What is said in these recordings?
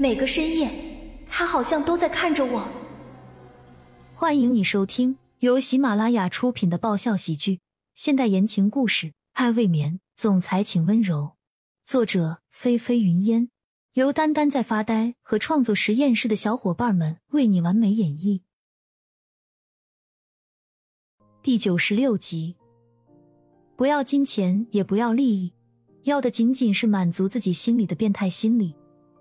每个深夜，他好像都在看着我。欢迎你收听由喜马拉雅出品的爆笑喜剧、现代言情故事《爱未眠》，总裁请温柔。作者：菲菲云烟，由丹丹在发呆和创作实验室的小伙伴们为你完美演绎。第九十六集，不要金钱，也不要利益，要的仅仅是满足自己心里的变态心理。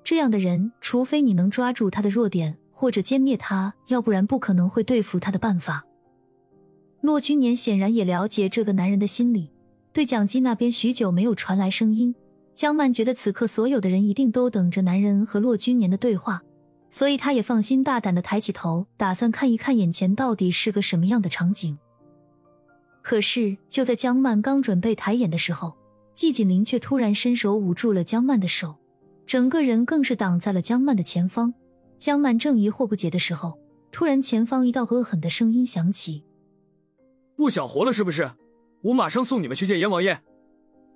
这样的人，除非你能抓住他的弱点，或者歼灭他，要不然不可能会对付他的办法。骆君年显然也了解这个男人的心理，对蒋机那边许久没有传来声音。江曼觉得此刻所有的人一定都等着男人和骆君年的对话，所以他也放心大胆的抬起头，打算看一看眼前到底是个什么样的场景。可是，就在江曼刚准备抬眼的时候，季锦林却突然伸手捂住了江曼的手，整个人更是挡在了江曼的前方。江曼正疑惑不解的时候，突然前方一道恶狠的声音响起：“不想活了是不是？我马上送你们去见阎王爷！”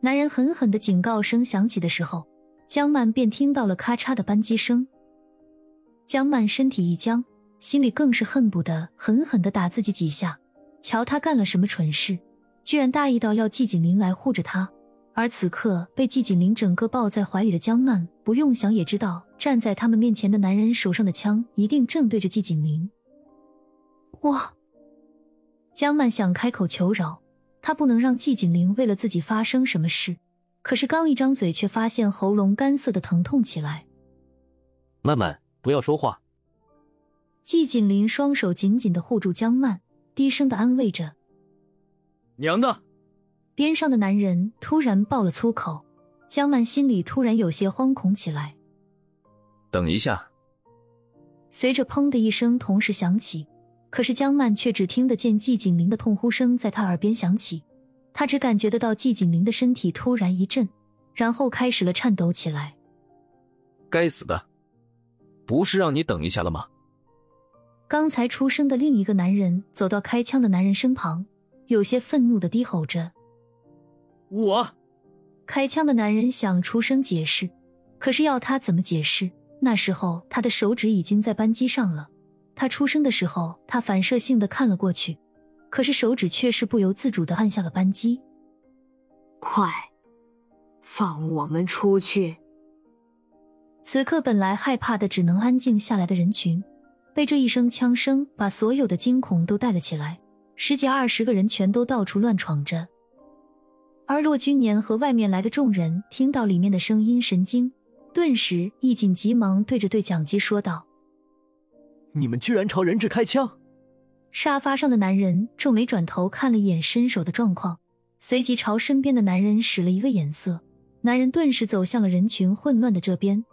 男人狠狠的警告声响起的时候，江曼便听到了咔嚓的扳机声。江曼身体一僵，心里更是恨不得狠狠的打自己几下。瞧他干了什么蠢事，居然大意到要季锦林来护着他。而此刻被季锦林整个抱在怀里的江曼，不用想也知道，站在他们面前的男人手上的枪一定正对着季锦林。我，江曼想开口求饶，她不能让季锦林为了自己发生什么事。可是刚一张嘴，却发现喉咙干涩的疼痛起来。曼曼，不要说话。季锦林双手紧紧的护住江曼。低声的安慰着，娘的！边上的男人突然爆了粗口，江曼心里突然有些惶恐起来。等一下！随着砰的一声同时响起，可是江曼却只听得见季景林的痛呼声在他耳边响起，他只感觉得到季景林的身体突然一震，然后开始了颤抖起来。该死的！不是让你等一下了吗？刚才出生的另一个男人走到开枪的男人身旁，有些愤怒的低吼着：“我！”开枪的男人想出声解释，可是要他怎么解释？那时候他的手指已经在扳机上了。他出声的时候，他反射性的看了过去，可是手指却是不由自主的按下了扳机。快，放我们出去！此刻本来害怕的只能安静下来的人群。被这一声枪声把所有的惊恐都带了起来，十几二十个人全都到处乱闯着。而骆君年和外面来的众人听到里面的声音，神经顿时一紧，急忙对着对讲机说道：“你们居然朝人质开枪！”沙发上的男人皱眉转头看了一眼伸手的状况，随即朝身边的男人使了一个眼色，男人顿时走向了人群混乱的这边。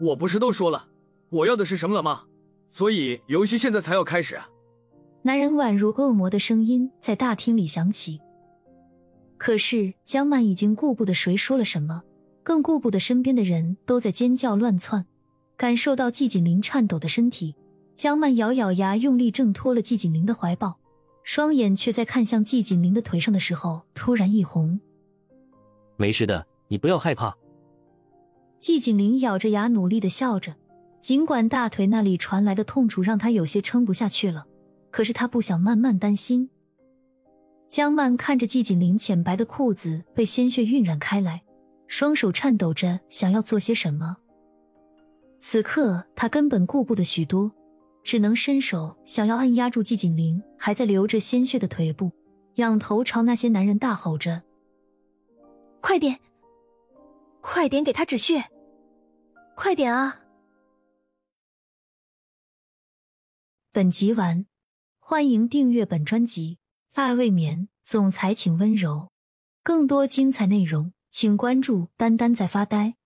我不是都说了，我要的是什么了吗？所以游戏现在才要开始啊！男人宛如恶魔的声音在大厅里响起。可是江曼已经顾不得谁说了什么，更顾不得身边的人都在尖叫乱窜。感受到季锦林颤抖的身体，江曼咬咬牙，用力挣脱了季锦林的怀抱，双眼却在看向季锦林的腿上的时候突然一红。没事的，你不要害怕。季锦林咬着牙，努力的笑着。尽管大腿那里传来的痛楚让他有些撑不下去了，可是他不想慢慢担心。江曼看着季锦林浅白的裤子被鲜血晕染开来，双手颤抖着想要做些什么。此刻他根本顾不得许多，只能伸手想要按压住季锦林还在流着鲜血的腿部，仰头朝那些男人大吼着：“快点，快点给他止血，快点啊！”本集完，欢迎订阅本专辑《爱未眠》，总裁请温柔。更多精彩内容，请关注“丹丹在发呆”。